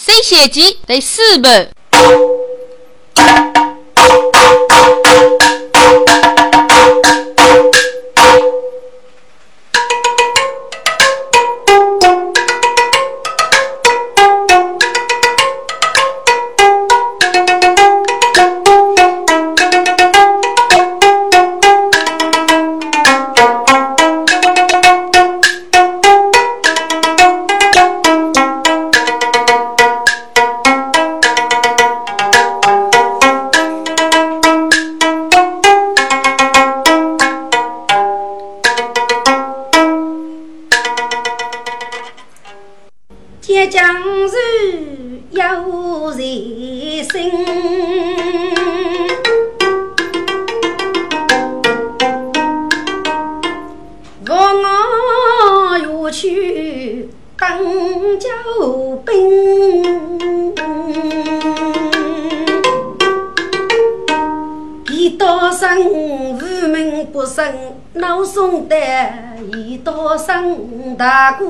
c 血集得四本。大哥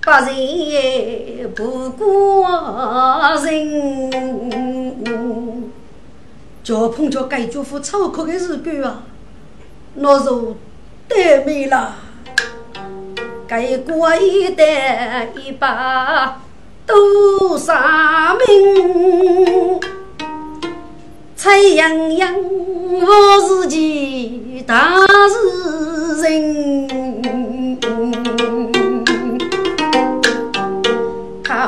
不仁不过人，叫碰着该祝福超酷的日干啊，那就得没了。该过一代一把都杀命，菜洋洋我自己大是人。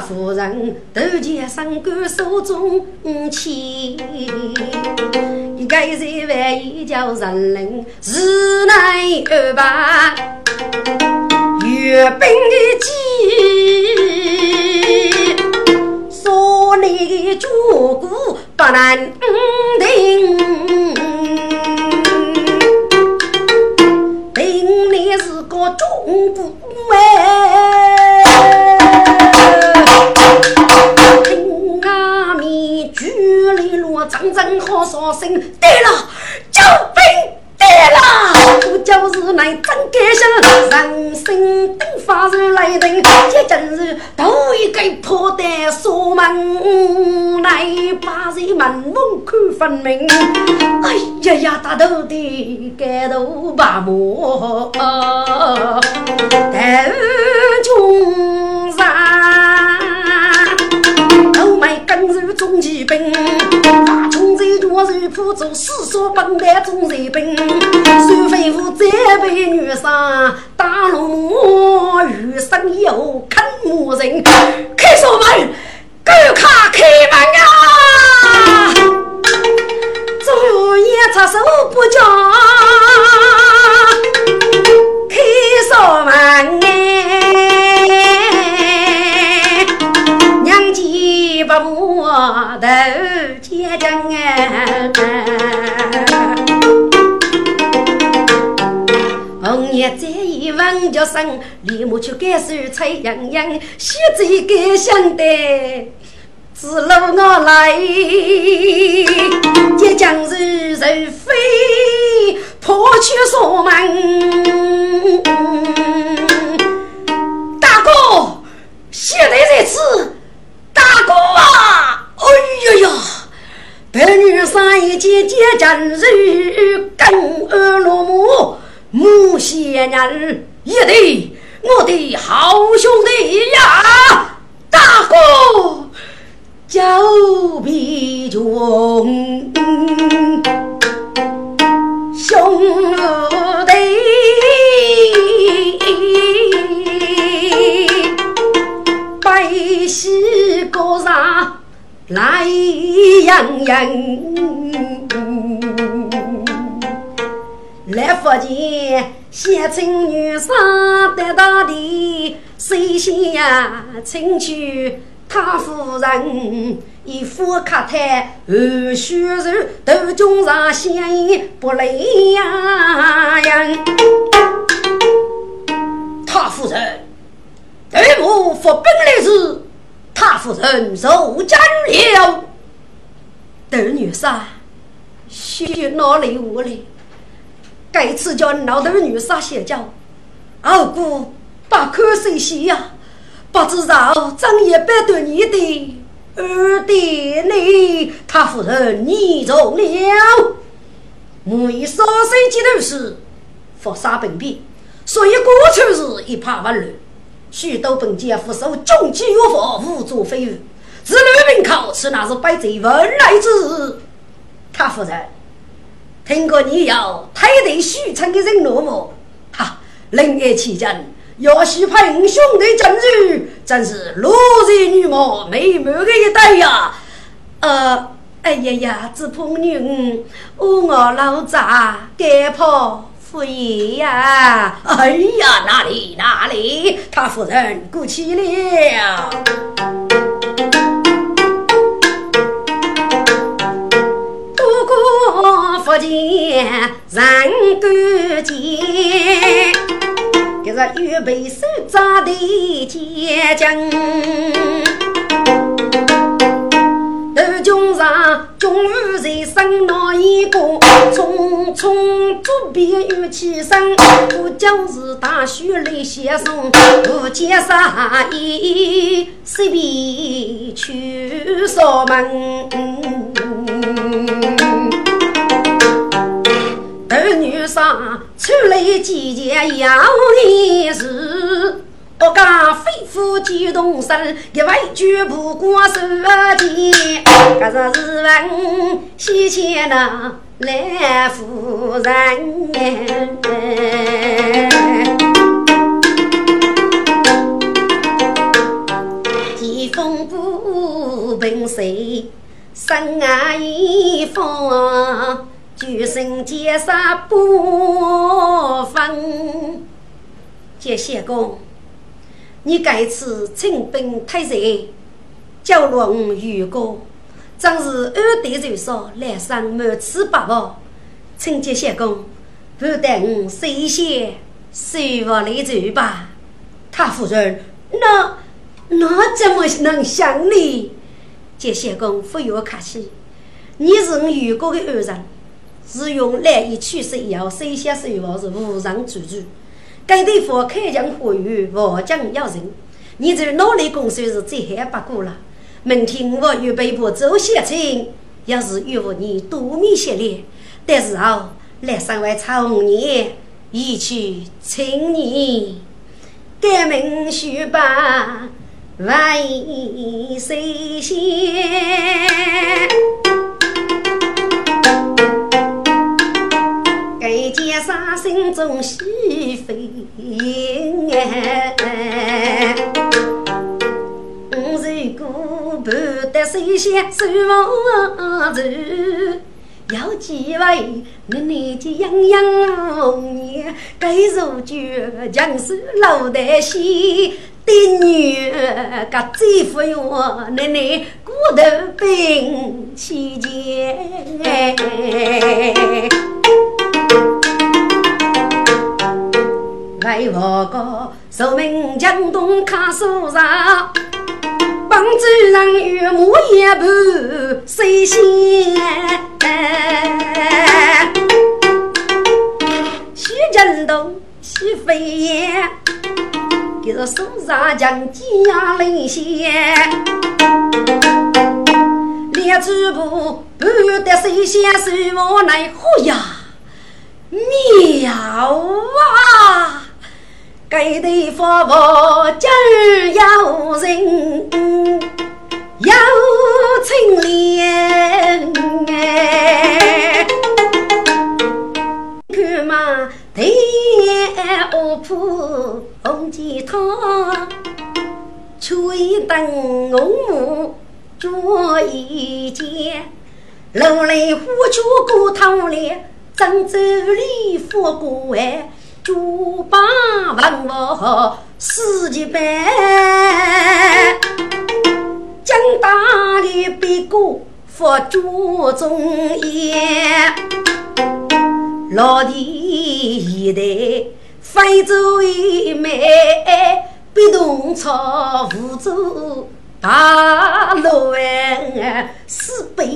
夫人头前身官手中签，一个在外一叫人领，是乃二八阅兵的计，说你绝骨不能定，定你是个忠骨阵阵好杀声，对了，救兵对了，我就是来真干性，人生登发如雷霆，这真是头一个破蛋锁门，来把人门门看分明。哎呀呀，大头的盖头把木，头穷山。跟入中骑兵，大冲在脚如铺走，四说本来中骑兵。苏飞虎再被女杀，大龙马生又看母人，开锁门，狗卡开门啊！昨夜插手不讲，开锁门哎。不摸头结账啊！红叶再一闻叫声，立马就改手菜洋洋，现在该想的自路我来，结将是人非破去锁门，大哥，现在在此。大哥啊！哎呀呀！白女三一姐姐真是跟儿落母母贤人，一对我的好兄弟呀！大哥，久别重，兄弟。悲喜歌上来洋洋，来福建县城女上得到的谁先呀？请去太夫人一副客台，二须人头中上显影不累呀呀！他夫人。二母发本来时他夫人受斩了。窦女杀，血哪里无里？该次叫老窦女杀邪教，二姑把口水洗呀，不知道张爷百多年的二弟呢？他夫人你中了，每少生几头时，佛杀本病，所以过去是一派万乱。许多本家父受穷饥越发无作非为，自律门口是那是百贼文来之。他夫人，听过你要太对许城的人落寞？哈，人爱其人。要是派兄弟进入，真是落日女貌美满的一代呀！呃，哎呀呀，只怕女我我老杂该跑夫爷呀！哎呀，哪里哪里，他夫人过去了。不过福建人干净。今日预备手扎的结晶，头中上终于在生那一个，匆匆左边又起身，不就是大雪来先送，不见啥意，随便去扫门。儿女上出来几件要的事，我家飞虎激动身，一位绝不过手间。可是是问西迁那来夫人，疾风不平谁，生啊一方。举身结杀不分，接谢公，你该次请兵太岁，蛟龙遇过，正是二弟就说来生满次八宝，请接谢公，不等谁先，随我来走吧。他夫人，那那怎么能想你？接谢公，不要客气，你是我遇过的恩人。是用来以取色以后，手下手法是无人主主。该地方开疆火语，我将要人。你这努力工作是最还不过了。明天我预备部走县城，要是遇不你多米些列，但是哦，来上位朝年，一去请你改名许吧，为谁先？心中喜飞哎！如果不得谁先守望住，要几位你年纪洋洋红颜，该如绝将士老得西，的女个最富有奶奶骨头兵起见。为何个寿命江东卡苏上，帮主人与母也不谁先？徐振东，徐飞燕，给这树上将家领先，列主部不得谁先谁我来呼呀？妙啊！该地方我今儿有人有情怜哎，看嘛，天鹅铺红鸡汤，吹灯红木做一件，楼来虎出过汤里，郑州里富过哎。猪八文武四级班，江大的别过佛祖中言，老弟一代非洲一枚，别动操扶助大陆湾四北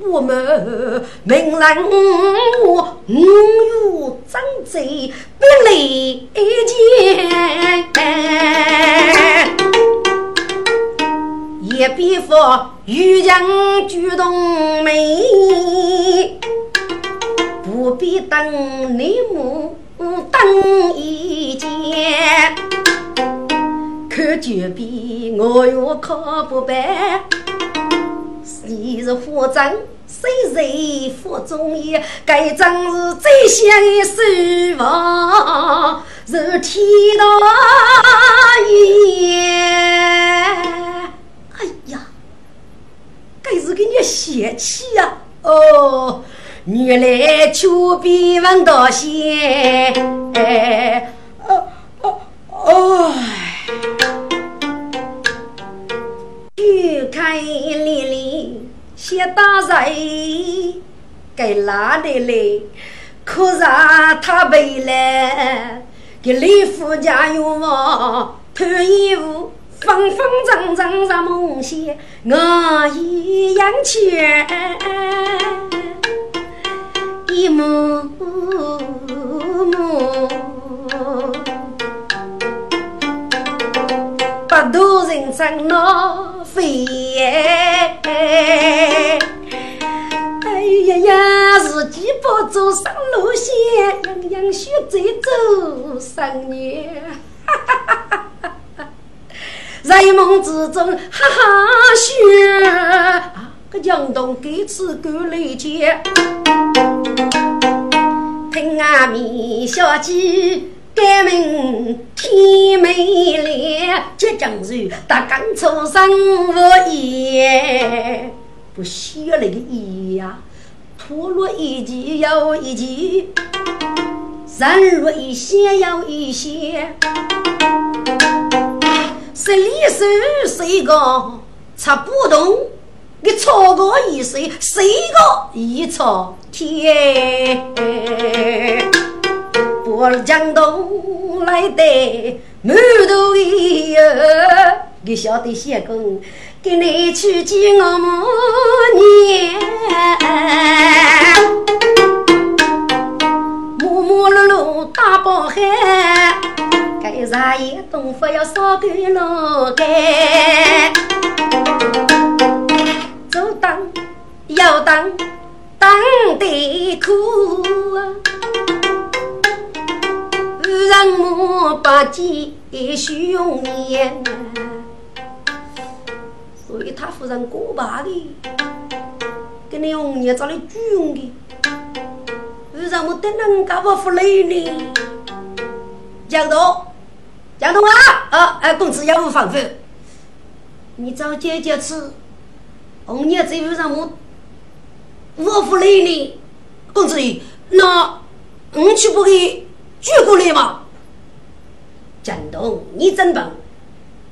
过门，明人我五岳张嘴不离间，一边佛与人举动眉，不必等你母等一见。看酒杯，我又可不办。你是副长，谁谁副中医？该真是最香的。书房，是天大爷。哎呀，该是给你泄气呀！哦，原来秋笔闻到仙。哦哦哦。玉开连连写大人，该哪里来？可让他背来，给李夫家有房，脱衣服，方方正正入梦乡，我一样去一幕幕。八度人生闹飞，哎呀呀，自己不走上路线，样样学在走上年，哈哈哈哈哈！在梦之中哈哈学，啊，个江东给此够来接，听阿弥小姐。改名天美莲，即将是大刚出生无言，不写那个意呀，脱落一级又一级，人若一些又一些，十里手谁个擦不动？你错过一岁，谁个一错天？我江东来的满头的儿，你晓得谢公给你去见我母娘，木木碌碌大包海，该啥也东府要烧给老干，左当右当当得苦。让我把鸡雄年，所以他夫人过把的，跟你红娘找来举用的，为什么等人家不服累呢？江东，江东啊，啊，哎，公子要无防范，你找姐姐吃，红娘这为什么不服累呢？公子，那你去不给？举过来嘛！江东，你真棒，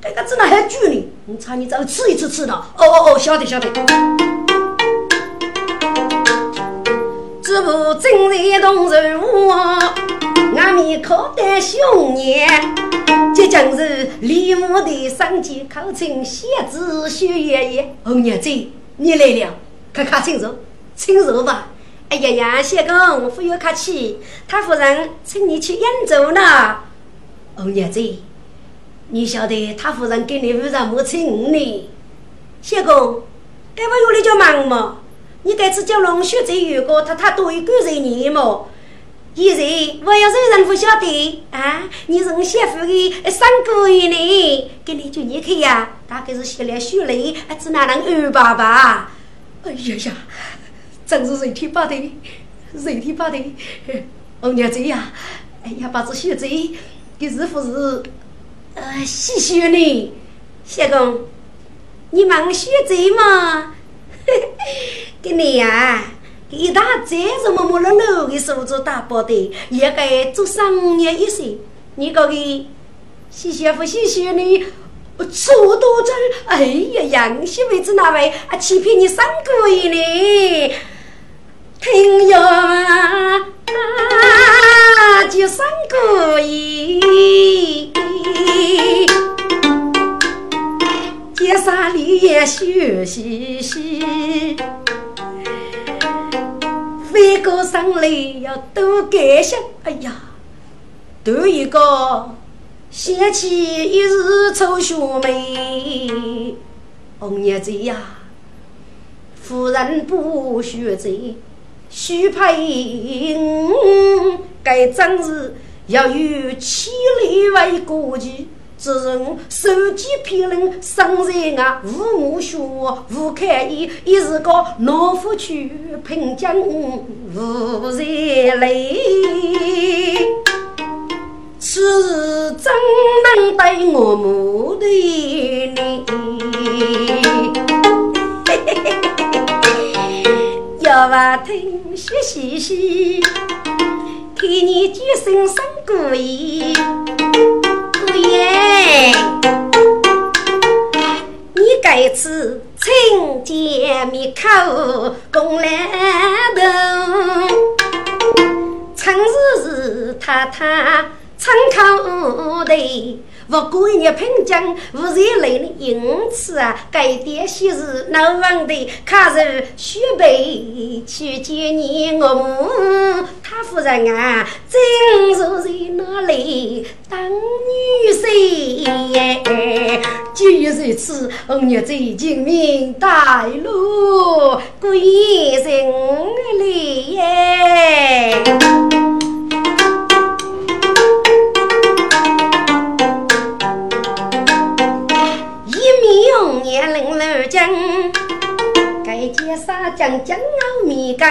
这个只能还举呢？你猜你早吃一次吃到？哦哦哦，晓得晓得。这部真人动人物，阿弥可得凶年，这将是李牧的上级考成写字学爷爷。红娘子，你来了，快快请坐，请坐吧。哎呀呀，谢公，不要客气，他夫人请你去演奏呢。哦娘子，你晓得他夫人给你为什么请你？谢公，该不有你叫忙么？你这次叫龙雪这有个他他多一个人你么？现在我要是人不晓得啊，你是我媳妇的三姑爷呢，给你就你去呀，大概是写了血泪，只哪能二爸爸？哎呀呀！真是人天不对，人天不对！红娘子呀，哎呀，把这血债给是不是呃细血呢？相公，你忙血债嘛？给你呀，一大债是么么了路的手做大包的，也该做商业一些。你搞个细血不细血呢？错多真！哎呀，杨媳妇子那位啊，欺骗你三个月呢？听哟，就三个亿，街上里也笑嘻嘻，每个上来要多感谢。哎呀，多一个想起一日愁学妹，红叶子呀，夫人不学醉，须配该真是要有千里为过去。只人手机骗人，生在啊无母学无看义，一是个老夫去贫将无人累。此事怎能对我母的你？不听细细细，替你几声声故意。耶！你该吃清洁面口公来头，常日日太太参考的。不过你贫将无人来的，因此啊，该点些事难忘的，卡是须备去见你我母他夫人啊，正坐在那里当女婿。既如此，我若在金明大路归人里耶。年龄老将，该介绍将将要米羹，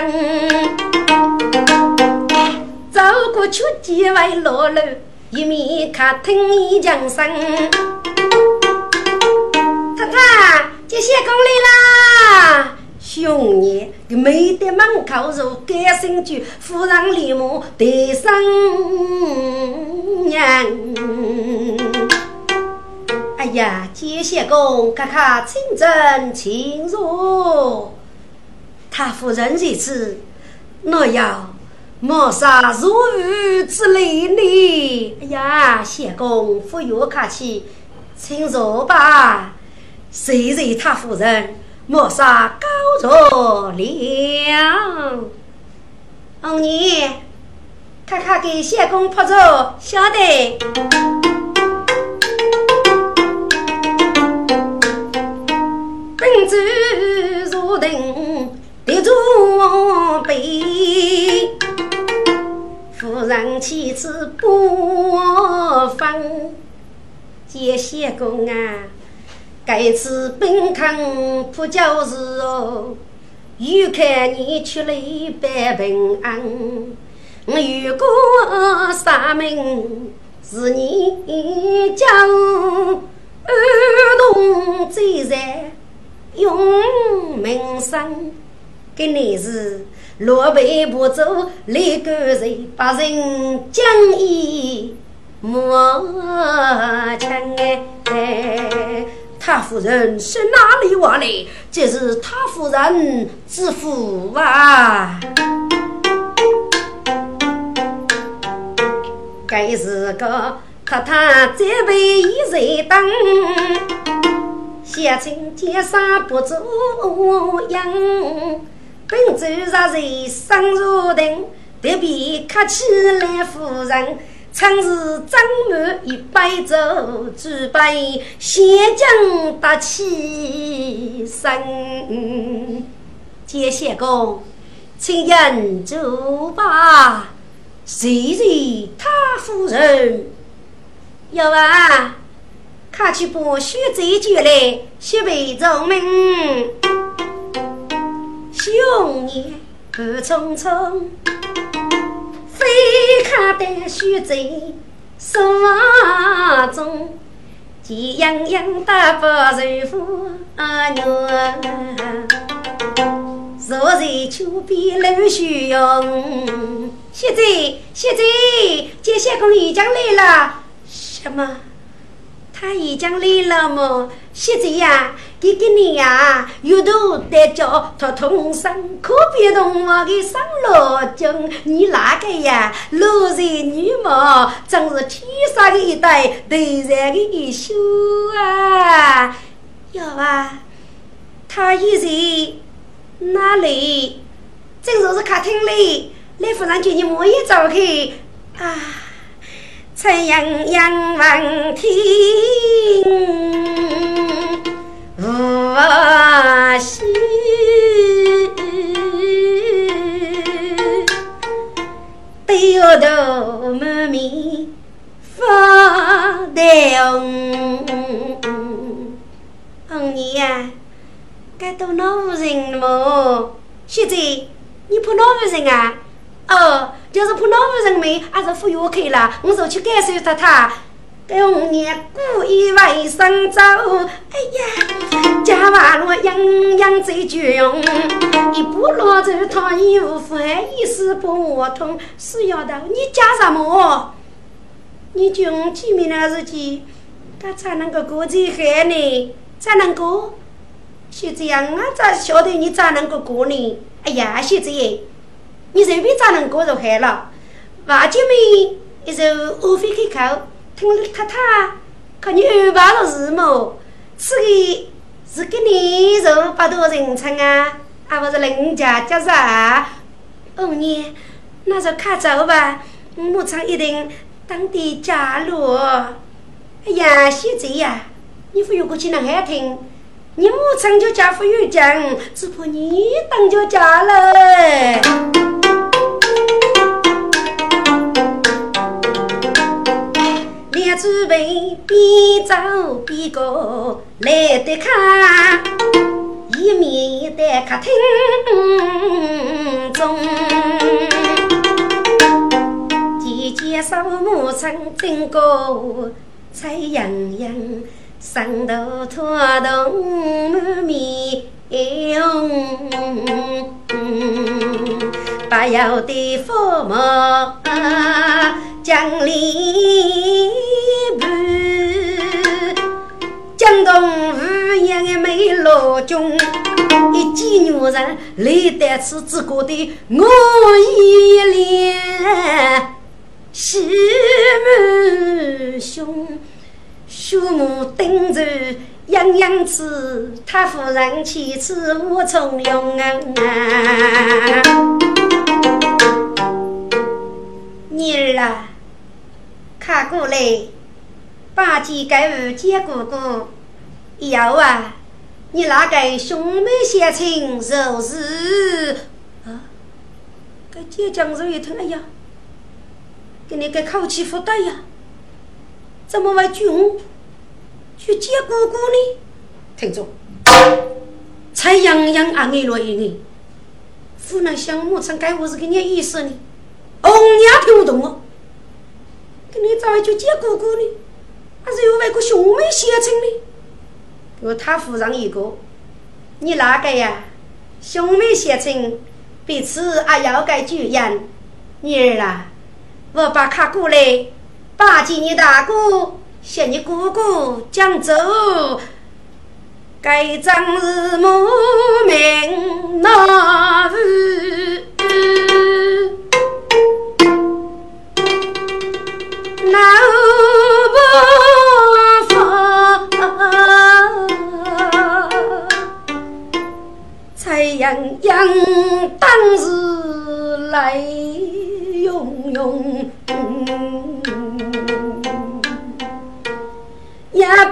走过去几位老楼，一面看听你讲声，太太，这些工来啦！兄爷没得门口入，改姓句，夫人立马得生娘。哎呀，接线工，看看清真清如，他夫人如此，那要莫杀如鱼之类呢？哎呀，谢公不要客气，请坐吧。谁人他夫人莫杀高着了？红娘，看看给谢公拍着，晓得。本主如定的坐杯，夫人妻子不分。接线工啊，该次本康不就是哦？又看你出来百平安，如果杀命是你将儿童罪在。用名声，给你是落败不走，立个人把人将义莫强哎！太夫人是哪里话来？这是太夫人之福啊！该是个可他这辈一人等。乡亲见山不足样，本主若人生如定，特别客气来夫人，常是张满一杯酒，举杯先将打起身。见相公，请饮酒吧。谁是他夫人？有啊。他去把雪摘酒来，雪被聪明。兄弟步匆匆，飞看得雪在手中，急洋洋的不柔夫啊娘，坐在秋边露雪容。雪在，雪在，接下公已经来了。什么？他已经来了么？现在呀，给给你呀，有头带脚，他同生，可别同我的上老君。你那个呀，落在女貌，真是天上的一对，地上的一宿啊！要啊，他现在哪里？正说是客厅里，来夫人叫你莫一走开啊！太阳阳望天，无西。对摇头满面发呆红，红你呀，该到哪户人么？现在你碰哪户人啊？哦，就是碰哪户人没，还是赴约去了。我说去感受他他。该红娘故意为生走，哎呀，家娃罗样样最绝用，一步落走他衣服还一丝不我通。是丫头，你家什么？你穷见面的日子，他才能够过这海呢？才能过？现在呀，我咋晓得你咋能够过呢？哎呀，现在你随便咋能过就海了？娃姐妹一首无非开口。听太太，看你安排了事么？此个是给你肉八多人称啊，还不是人家家啥？二年，那就看走吧。牧场一定当地加入。哎呀，现在呀，你不如过去那海听，你牧场就家富有奖，只怕你当就家了。准备边走边过来得看，一面在客厅中，姐姐手磨成针过菜洋洋，上头拖动满面红，不要的父母讲理。江东无言的美老君，一见女人泪带刺，只觉得我一脸喜满胸，血目瞪着样样子，他夫人妻子无从容啊！妮儿啊，看过来。八戒该二姐哥哥，以后啊，你那个兄妹相亲就是啊，该姐讲时一听，哎呀，给你个口气不对呀，怎么会我去接姑姑呢？听着，才洋洋啊，爱了一眼，湖南乡牧场该我是个你意思呢？红娘听不懂哦，给你找一句接姑姑呢？还是有外国兄妹相亲的，我他夫人一个，你哪个呀？兄妹相亲，彼此还要该注意。女儿啊，我把卡过来，巴结你大哥，向你哥哥讲走，该张是母名那日。当时泪涌涌，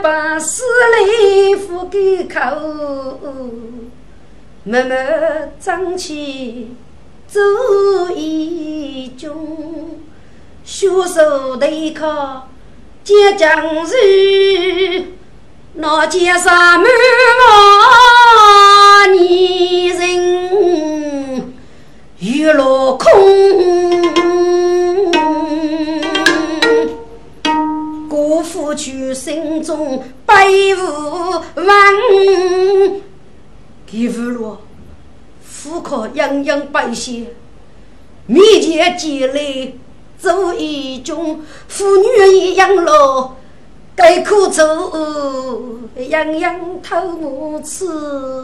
把思泪付给口，默默争气做义军，血手对抗接将士。那街上满望泥人，雨落空。姑父去心中悲无望，给父落，户口样样百姓，面前积累走一种妇女一样喽。该苦楚，样样头目吃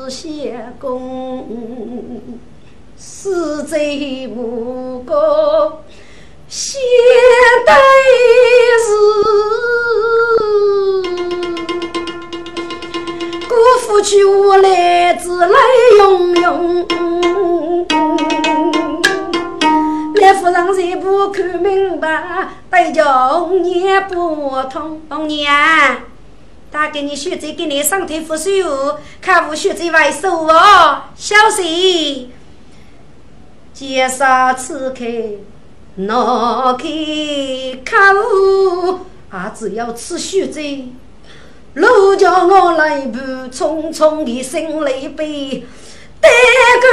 相公，死罪无过，现代是辜负夫妻无来自来拥拥。来夫人才不看明白，对着也不通娘。他给你学这给你上天扶手，看我学这外手哦，小心。介绍此刻拿开口，啊，只要吃血贼，路叫我来步匆匆的心里悲。得个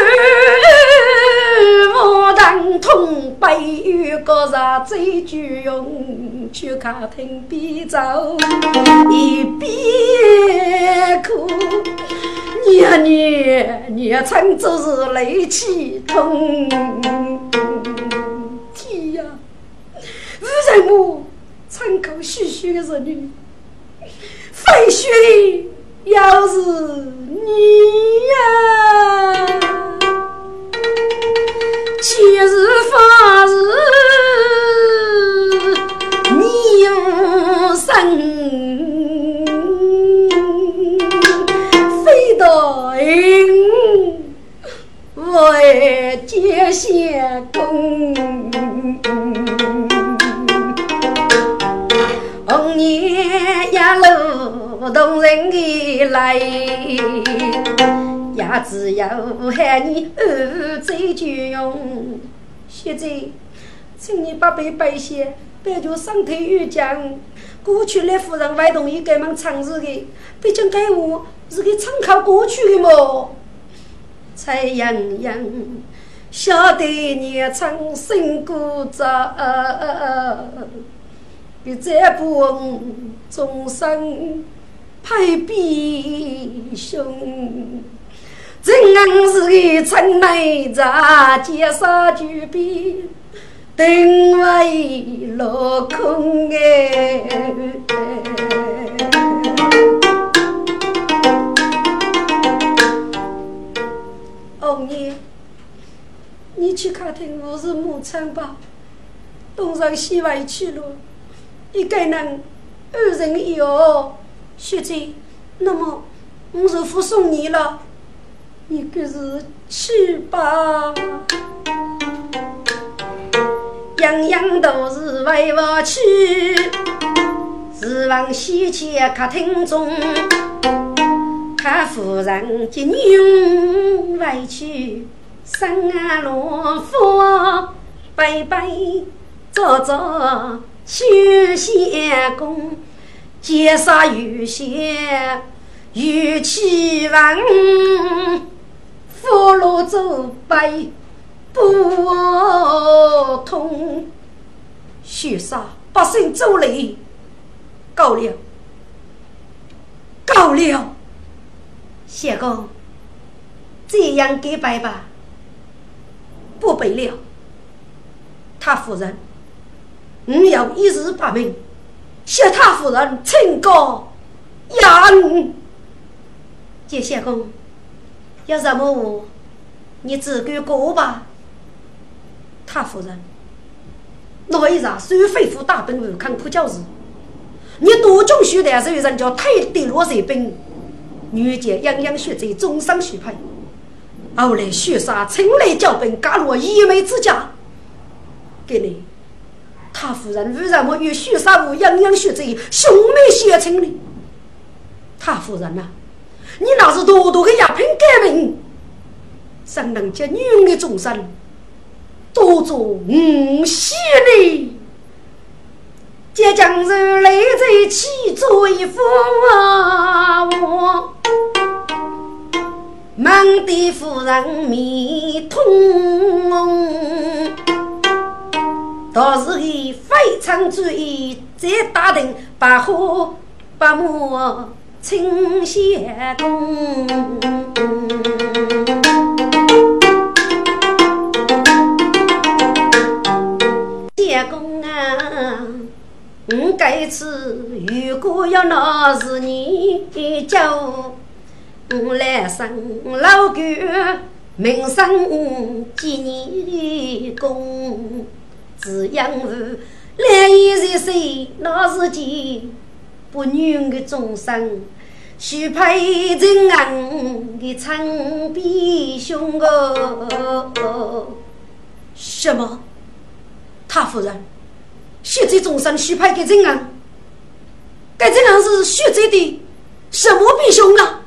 我当痛悲与个啥最具用？去客厅边走一边哭，年年年春就是泪气痛。什么参口嘘嘘的人？废墟要是你呀，七日发日你无生，非得为结相公。红年呀，路动人的来，也只有喊你儿子就用。现在，请你把背背下，别就上头有讲。过去那夫人外同意给忙唱诗的，毕竟给我是个参考过去的嘛？蔡洋洋，晓得你唱新歌子。你再不问，终生派比兄。真是个城内杂，街上就比定位落空哎。哦你，你去客厅我是母亲吧，东上西外去了。一个人二人一哦，学姐，那么我就服送你了，你可是去吧。样样都是为我去，指望西去客厅中，看夫人接女回去，生啊罗夫拜拜走走。修仙功，结杀有仙，有气王，福禄走背不通，血杀百姓走雷，够了，够了，仙公，这样给拜吧，不背了，他夫人。我要一日八命，谢他夫人清高雅女。接相公，有什么话，你自管过吧。他夫人，那一场虽非富大本无抗破教事，你多种学的是有人叫太低落水兵，女杰样样学在终生学派，后来学杀青雷教本，加入一美之家，给你。他夫人为什么与许三五样样学贼兄妹相称呢？他夫人呐，你那是多多的鸦片革命，怎能叫女人的终身多做无戏呢？这将是来在起做一副我，忙得夫人面通红。倒是个非常注意，再打定把火把木清相公。相公啊，我这次如果要拿是你叫我来生老狗，名声几年功。只养儿，两眼在水，那是件不女的终生。许配人昂的长臂兄哦。什么？他夫人，血债终身许配给人昂？该这样是血债的什么比兄啊？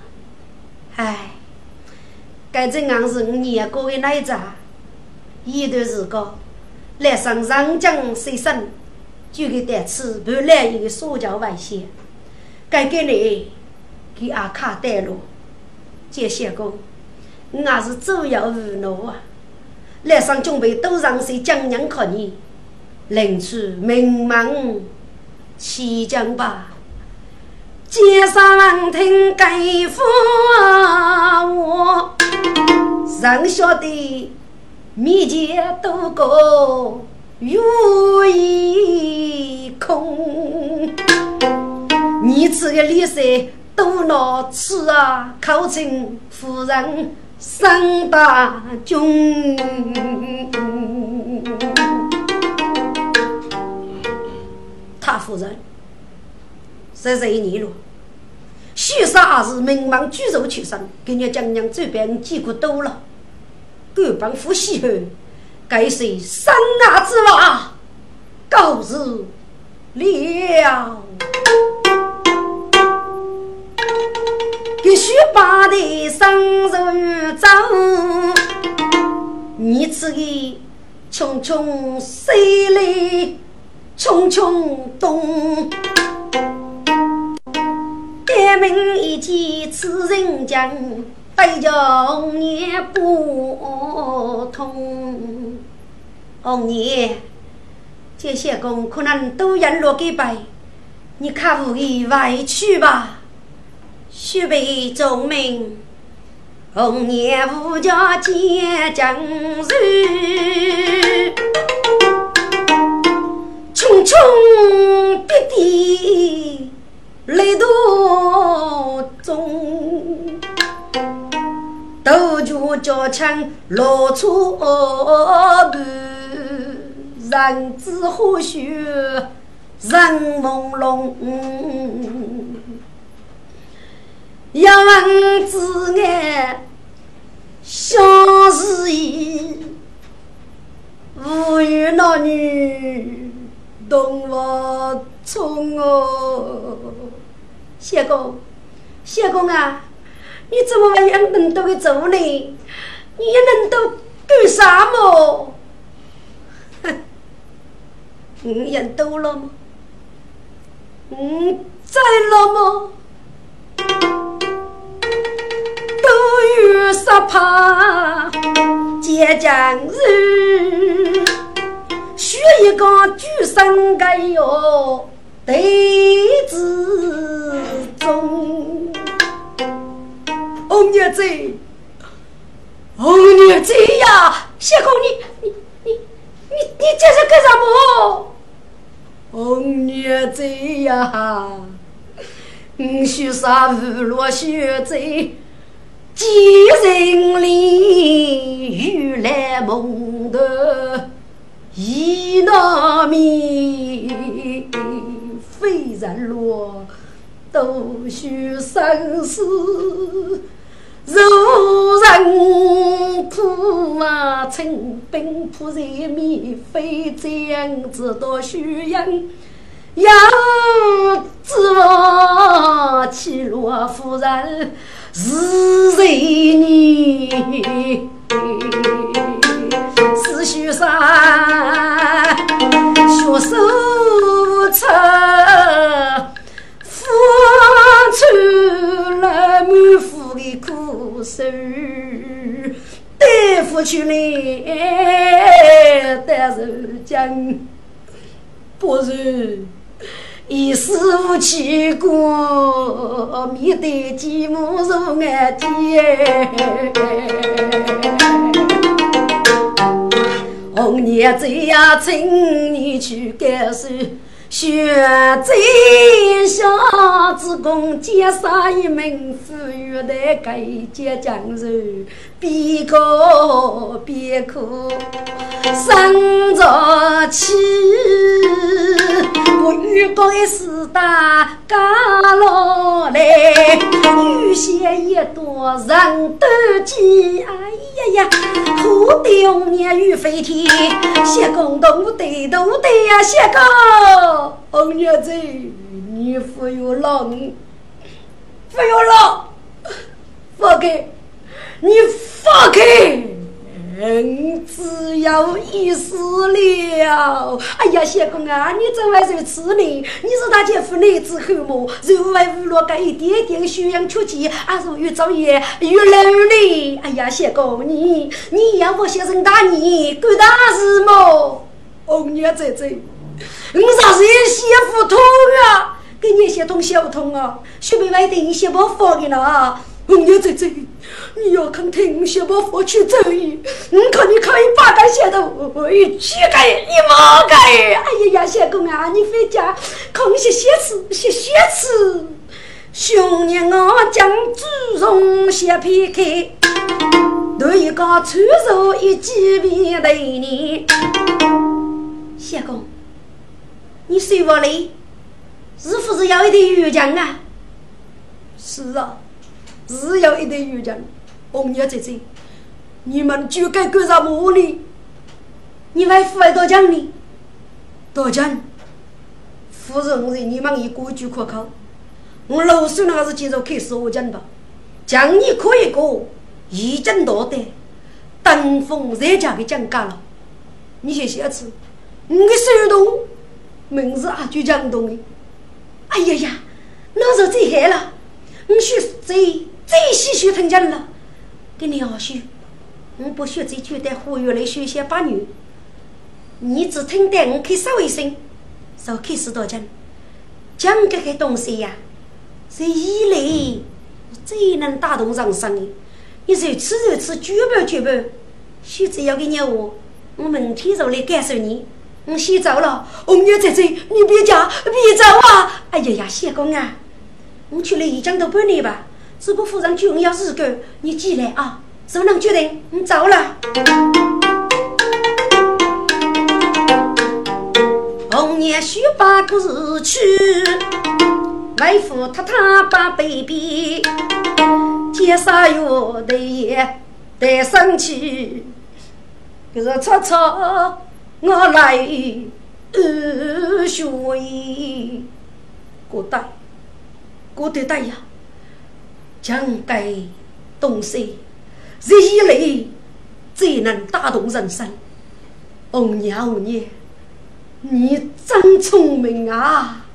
哎，该这样是我年过的那一扎，一段时间来上长江水深，就给带吃半来一个塑胶外线，该给你。给阿卡带路，这些个我也是左右无路啊！来上准备都让谁讲娘看你，领出名门起将吧！街上听该夫我，人晓得面前多个如意空，你这个李三。多恼此啊，考成夫人上大军。他夫人三十一年了，许啥也是名门巨族出身，给你讲。讲。这边几个多了，各帮夫西后，该是三阿之娃，告辞了。必须把的生如走，你此个匆匆西来匆匆东，点名一见此人将，对叫你不通。红爷，这些工可能都要落给白，你看无意外去吧。须备忠名，红颜无家见江水，匆匆别离泪多中，斗酒交枪落出半，人知何须人朦胧。要问子爱相思意，无语那女动我冲哦。谢公，谢公啊，你怎么还养那么多的猪呢？你也能都干啥么？哼，你养多了吗？嗯，在了吗？雨沙怕结将日，需一个举身该哟对子中。红娘子，红娘子呀，谢公你你你你你这是干什么？红娘子呀，你许啥日落雪在？几人里雨来梦的一难眠，非人落都须生死，如人苦啊，清兵扑在面，非这样子多虚应。要知我起落夫人。是谁呢？是学生学手出，了满腹的苦水，对付出来但是讲不如。一世无去过，面对寂寞如暗天。红娘子呀，请你去感受学在下，只供接上一名富裕的给接将士，别哭别哭，生着气。我遇过一时大家老来，有些一朵人都见。哎呀呀，苦丢年雨飞天，谢公都得都得呀，谢公。红娘子，你不要老，不要老，放开，你放开。嗯，只要一死了。哎呀，相公啊，你怎么如此呢？你是他姐夫来之后么？如为无落个一点点修养出去，还是越造业越老呢？哎呀，相公你，你要我先生大你干大事么？红娘姐姐，我啥是写不通啊？给你写通写不通啊？学不会的你写不放的了。红娘姐姐。你要肯听些我佛去走义，我看你可以把个写的为乞丐，你莫改。哎呀呀，相公啊，你回家空写写词，写写词。兄弟，我将祖宗写撇开，对一个传授一几遍对你。相公，你说我嘞，是不是要一点鱼浆啊？是啊。只要一对渔人，红娘姐姐，你们就该干什么呢？你为父爱多讲呢？多讲，夫人是你们一规矩可靠。我老孙那是接着开始我讲吧，讲你可以过，一讲多的，登峰再加给讲干了。你先写词，你的手动，名字啊就讲动的。哎呀呀，那是最害了，你学这。最喜学听讲了，给你好学。我不学这句，得活跃来学些八女。你只听得我开稍微声，就开始多讲。讲这个东西呀，是以来最能打动人心的。你如此如此，绝不绝不。学这要给你我，我明天就来感受你。我先走了，红娘姐姐，你别家别走啊！哎呀呀，谢公啊，我去了一江都半年吧。如果夫人重要日干，你记来啊！不能决定，你走了。红叶须把故事去，为父太太把 baby，天杀药的也得生气。可是吵吵我来二学一，过得过得得呀。讲该东西，日以来最能打动人心。红娘，红娘，你真聪明啊！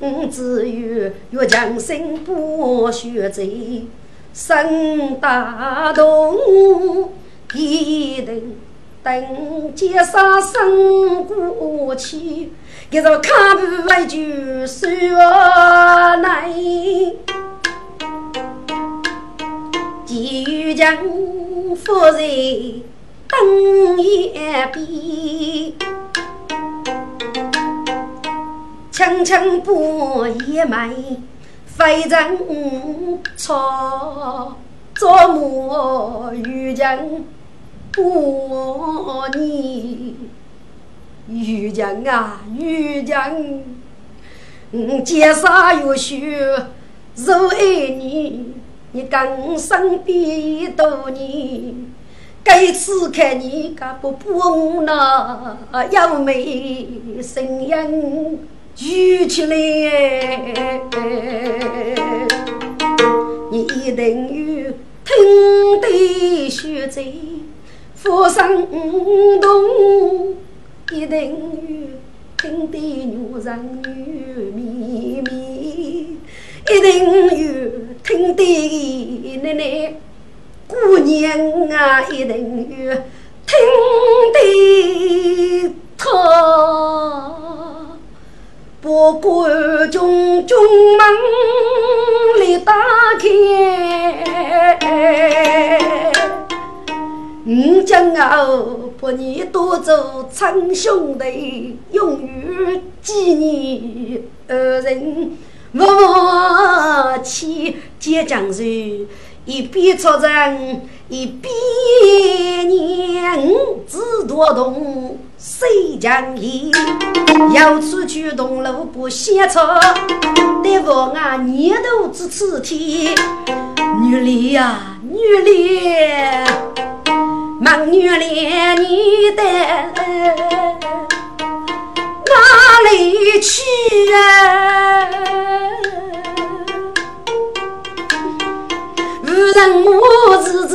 我只有越强心不学贼，生打动一定等劫杀生过去，一个看不完就算来。几欲将夫人等一边，轻轻把一枚飞人草，做么欲将过你？欲将啊欲将，结杀月雪如爱你。你刚生比多年，这次看你个不不那优美声音举起来，你一定有听得学在佛上动，一定有听得女人有秘密。一定有听得奶奶姑娘啊，一定有听得他。不管中中门里打开，五将我把你多做称兄弟，永远纪念二人。我妻接将人，一边出征，一边念子多动，谁将赢？要出去同路不歇车，得我俺年头之此天，女里呀女里，孟女里你的哪里去啊？人我日日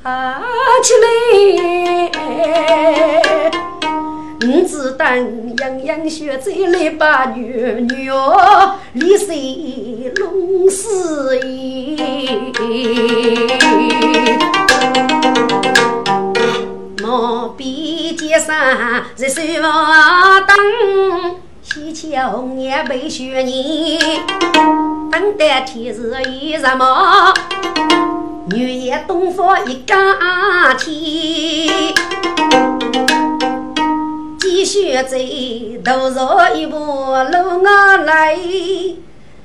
爬起来，我只当样样学在来把女女儿立谁弄死意。莫比街上热水房灯。喜鹊红叶被雪泥，等待天日一日暮，女夜东方一更天。继续走，头上一步路啊来，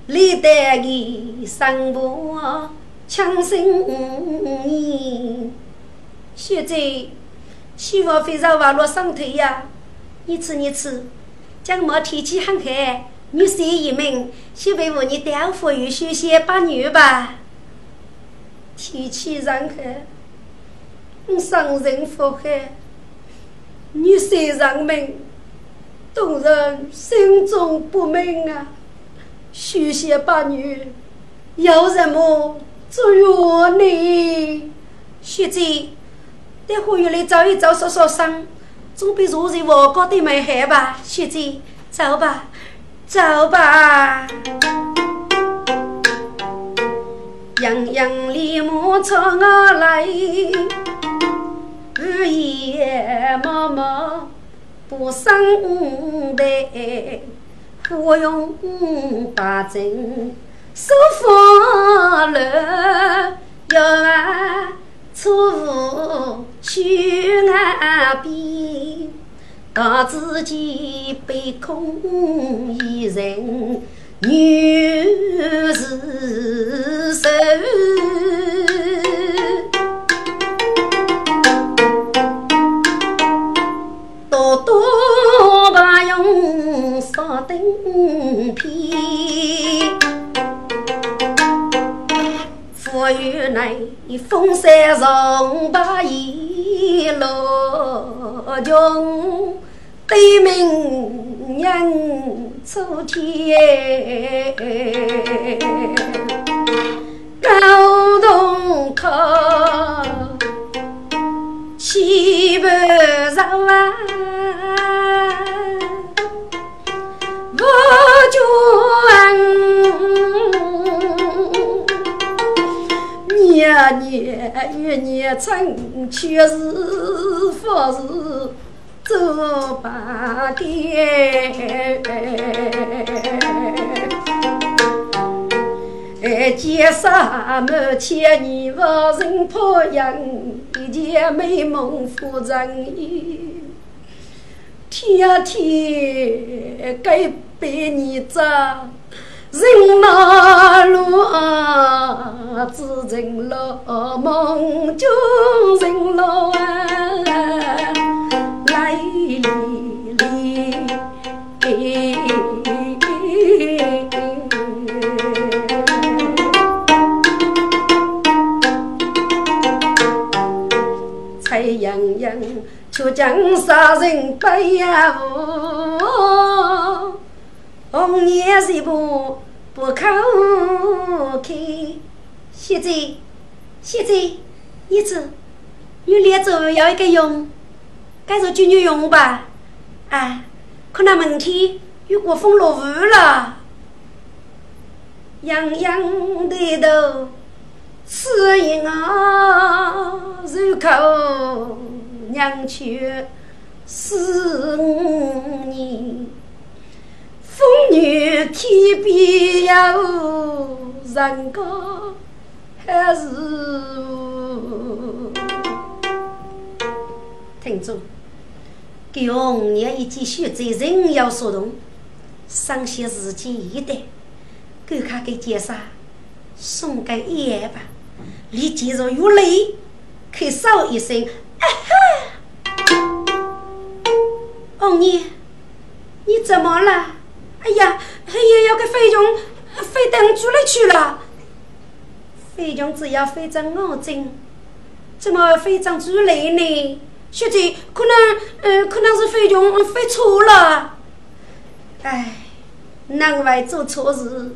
历代的生活强生年。现在希望非常网络上头呀，你吃你吃。江某天气很黑，女婿一名，先为我你担负与休息把女吧。天气人黑，我生人福黑，女婿人命，动人心中不明啊。休息把女，有什么祝愿你？学姐，待会儿来找一找，说说声。总比如日我过得没害吧，学姐，走吧，走吧。洋洋立马朝我来，日夜默默不生悲，我用把针收放了要啊。错误去岸边，大自己被空一人，女是受，啥么？千年无人破养，一件美梦浮人意。天天该被你走。人马路啊，只人路梦中人路啊，却将杀人不呀红颜是不不可开，现在现在一子，你脸走要一个用，该做军女用吧？啊，可能明天又过风落雨了。洋洋的头，吃一啊，入口娘却思你。风雨天边有人高还是听住，给红娘一件血债人要说动，伤心自己一代，赶快给介绍，送给爷吧。你既然有泪，可嗦一声，啊哈！红娘，你怎么了？哎呀，哎呀，要给飞熊飞到住里去了。飞熊只要飞在我这。怎么飞长猪类呢？小姐，可能，嗯，可能是飞虫飞错了。哎，难为做错事，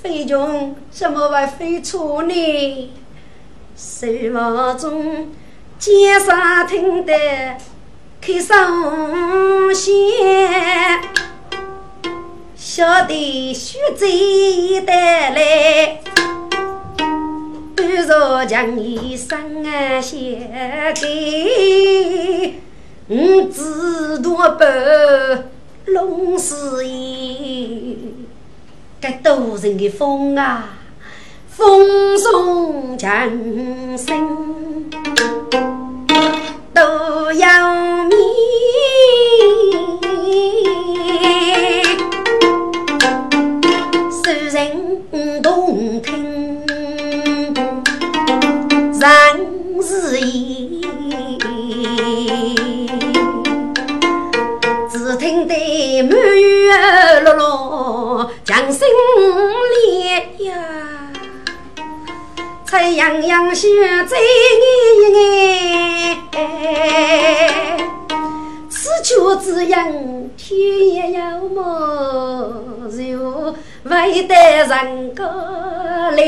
飞虫怎么会飞错呢？手望中街上听得开声线，晓得雪姐带来。若将一生啊献给五子多伯龙师爷，该多人的风啊，风送强声都要命，受人动听。人是言，只听得满园落落将声连呀，彩洋洋雪在秋之阳天也要么，就为得人家来。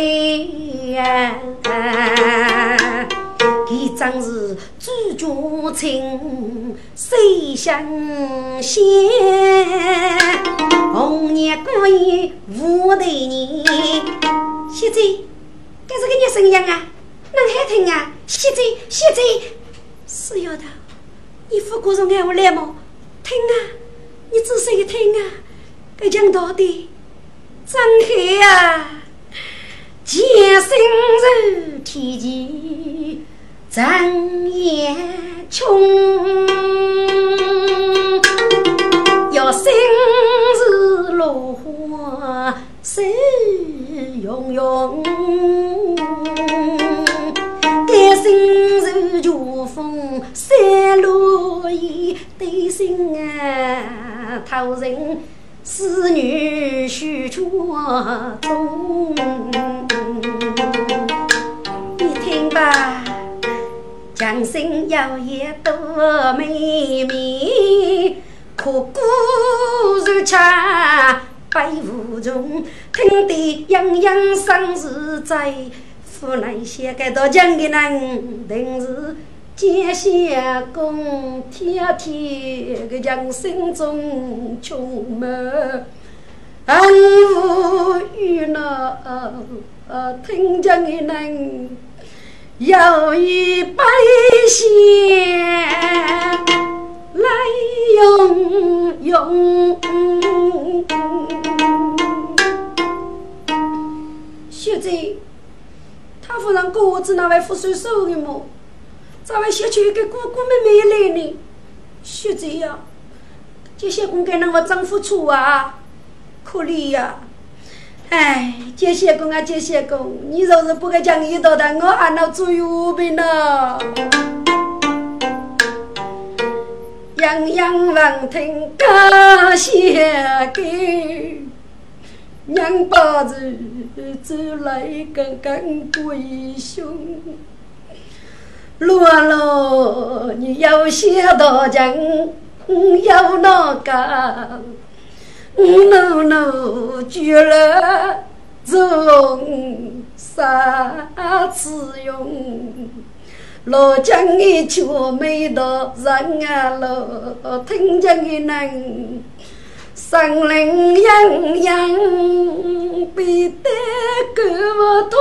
一张是朱家亲，谁相嫌？红颜过眼无对人。现在，这是个什么声音啊？能还听啊？现在，现在，四丫头，你不过是爱我来吗？听啊，你仔细听啊，这讲到底真黑啊！见生日天际真眼穷，要生日落花手拥拥，该生日秋风散落叶，对心啊，讨人。思女须出中，你听吧，江心有一朵妹妹，可孤如茶百无中，听得洋洋生日在，府内写个到江的人，定是。接下公，天天个人心中充满恩与那听见的人有一百些来用用。现在他夫人过子那位副手手的么？咱们小区个姑姑妹妹来呢，学姐呀，这些工给那个丈夫出啊，可怜呀！哎，这些工啊，这些工，你若是不给讲一道的，我还能做月饼呢。洋洋望听感谢给，娘把子走来刚刚归兄。罗罗，你有些大劲，有那个，努努绝了中三次用。罗江的却没到人啊罗，听见的人心灵痒痒，背得够痛。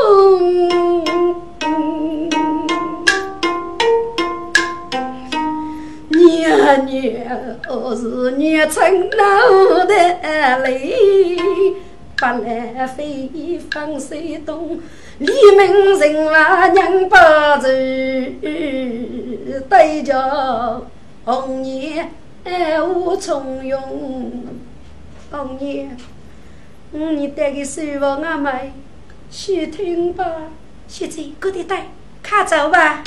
年年我是年春老的泪，不来飞风水东，黎明人话娘不住，对着红颜无从容。红颜，你带个手望阿妹去听吧。现在搁得带，卡走吧。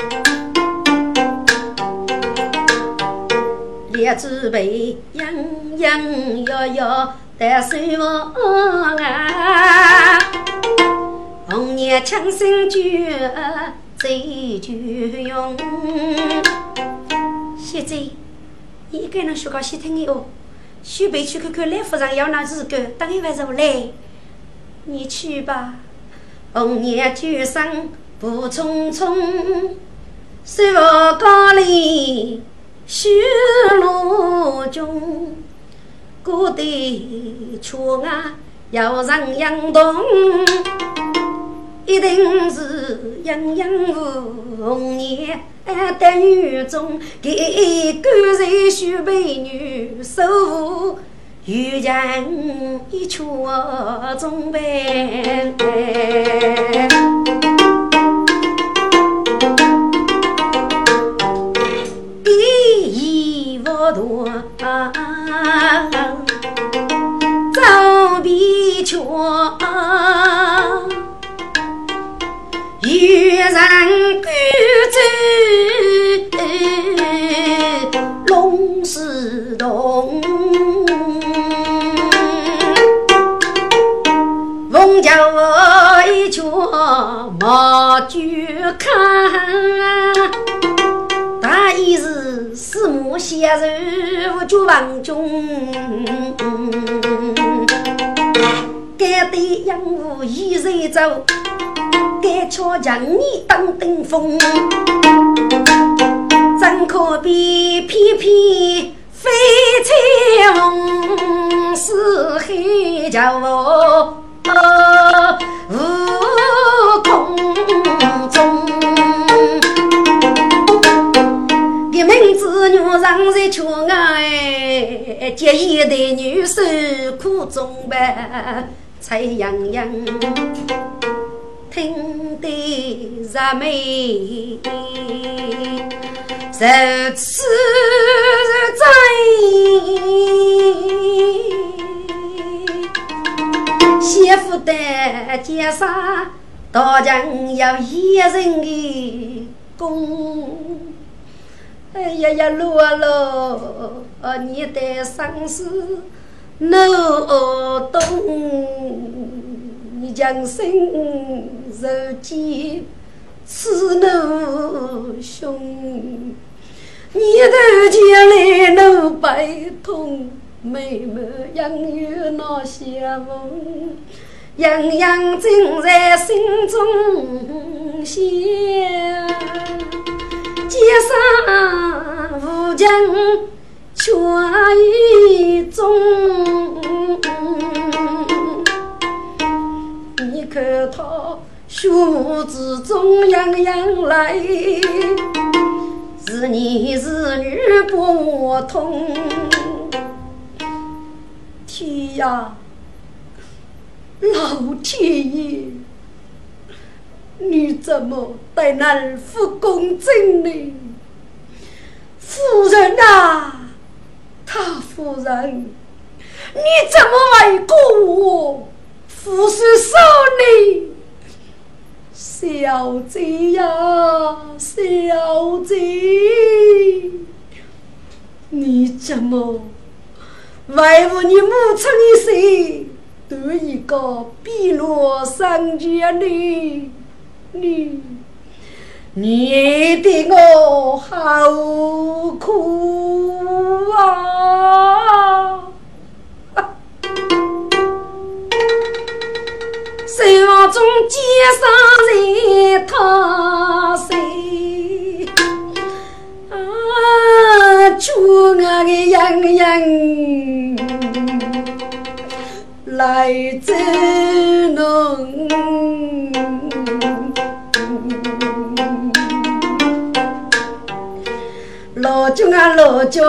列子辈洋洋摇摇带手望啊，红颜枪声绝。醉酒用，现在你一个人学个西听的哦，许备去看看赖夫人要那日个，等一晚上来，你去吧。红颜酒声步匆匆，山高里雪路中，孤单却啊要人扬动。一定是英英红颜的女中，给甘在许美女守玉人一曲中伴。第一幅图，照比却。玉人贵州龙狮洞，凤桥一曲毛酒看，大意是四目相柔就王中，该对杨武一人走。该巧将你当顶风，怎可比翩翩飞彩虹？四海叫悟空中，一名子女上在桥哎，接一代女受苦中吧，彩洋洋。听得热美，如此在，媳妇的肩上，大将要一人的功。哎呀呀，罗罗，你的伤势我懂。你将身受尽此怒凶，你头前来怒悲痛，妹妹仍有那相逢，样样尽在心中想，街上无尽却意中。你看他血目之中洋洋泪，是男是女不通。天呀，老天爷，你怎么对那儿不公正呢？夫人啊，他夫人，你怎么为过我？不是少你，小子呀，小子，你怎么为我你母亲的事得一个碧落三绝呢？你，你的我好苦啊！手望中肩上人他谁？啊，祝我的洋洋来走侬。老君啊，老君，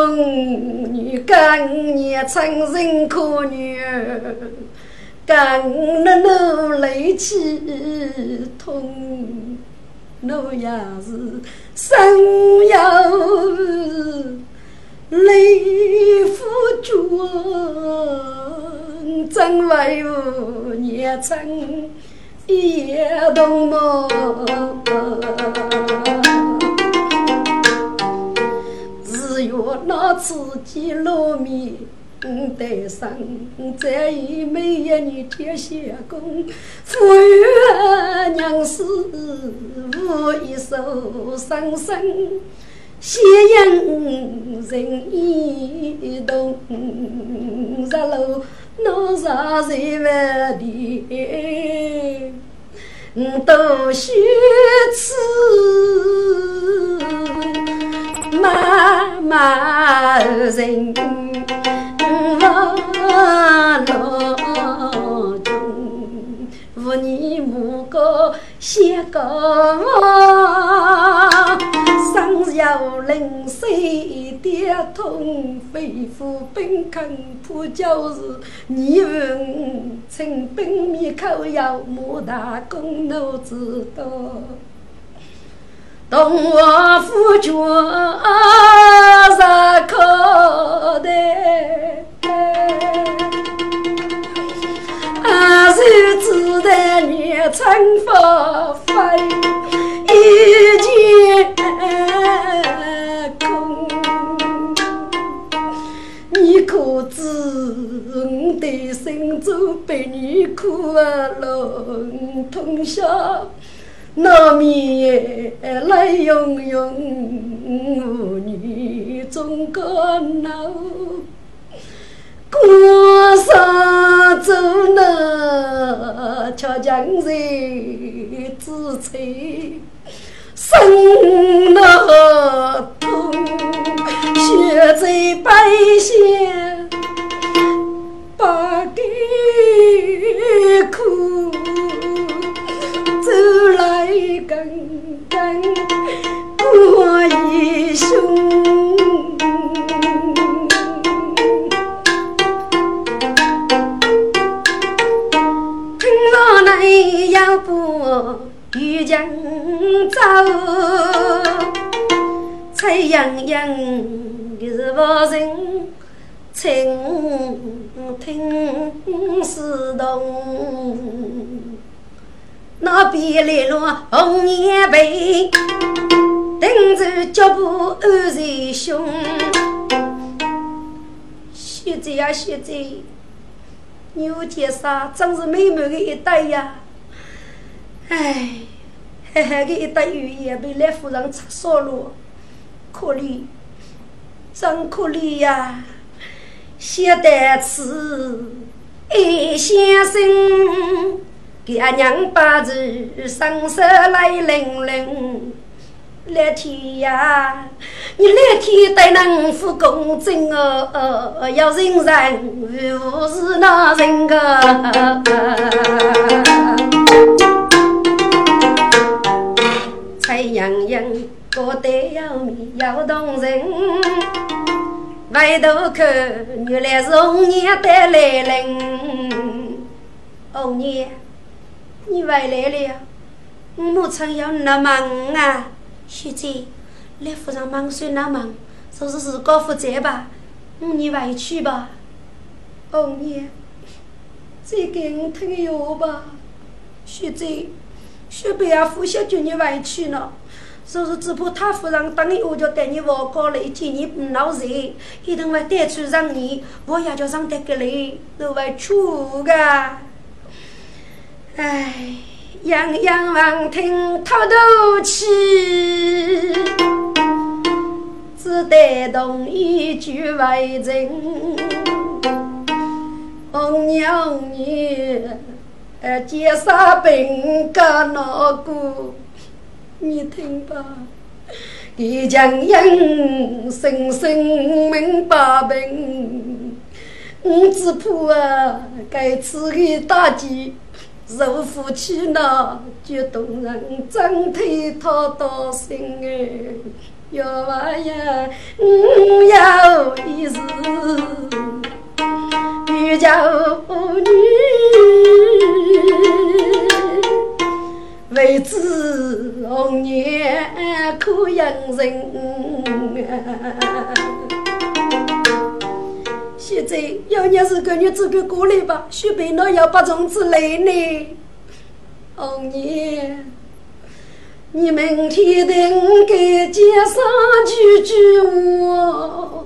你今年成人可女？干了奴累气痛，我也是生有泪付君，怎为无年成也同梦？只愿那自己落面。得上这一每一年天下功，富裕娘子无一手生生，夕阳人意动，日落那啥在万里，都须此妈妈人。老中，无你母个先个我，上有零碎的痛，肺腑本肯破就是你问清兵面口要莫大功，我知道。同我夫君日可待。啊，谁知道你春风飞一件空？你可知我的心中被你苦啊笼统下，难免泪涌涌，你总感恼。过上走呢，却将人自吹生那痛，血在白线把给苦，走来更更过一生。要不与江走，彩洋洋是无人，请听是动。那边来了红颜背，等着脚步安在胸。学姐呀学姐，牛介绍真是美满的一代呀！唉，黑黑的一袋鱼也被赖夫人吃烧了，可怜，真可怜呀！写得词一先生，给阿娘把子双手来领领。来天呀，你来天对能夫公正哦，要人人无是那人个。太阳阳，过得要美要动人。回头看，原来是红娘带来人。红娘，你回来了，我母亲要那忙啊。现在来夫人忙算那忙，就是自个负责吧。你回去吧，红娘，再给我吞药吧。现在。雪白啊，夫小叫你回去了，说是只怕他夫人等你，我就带你往高了，见你不闹热，一定会带出让你，我也就上得个来，都会出个。唉，样样望听透透气，只得同一句为真，红娘你。呃，介绍病干那个，你听吧。一将人生生命把柄，我只怕啊，该次的大吉，若夫妻那就动人整体讨到心哎，要娃呀，我要一时。女家为为知红颜可养人。现在要娘是个女子个过来吧，许备那要把种子来呢。红颜，你明天应该接上句句话。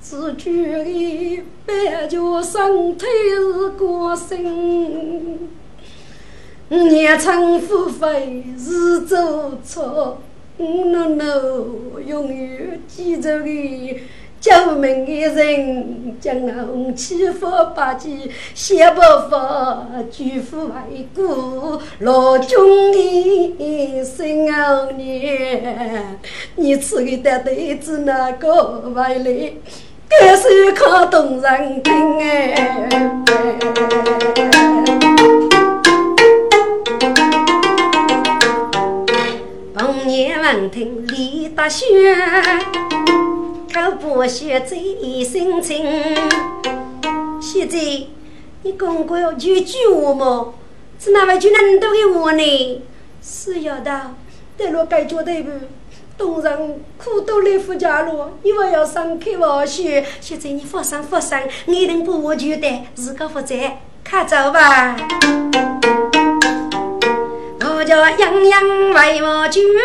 自觉的白脚身体是过身，年成富贵是做错，侬侬永远记着的救命的人，将红旗发八旗，写不发举夫为国，老君的心熬年，你吃的大对子那个外来。歌声可动人听哎，逢年闻听李大轩，可不学最心情。现在你公公要句句话么？是哪位句那么多的话呢？是要的，得了该交代不？东人苦都来夫家了，因为要上开玩笑。现在你放心放心，一定不我就得，自个负责，看走吧。我叫งยังไว้หั杀เชื้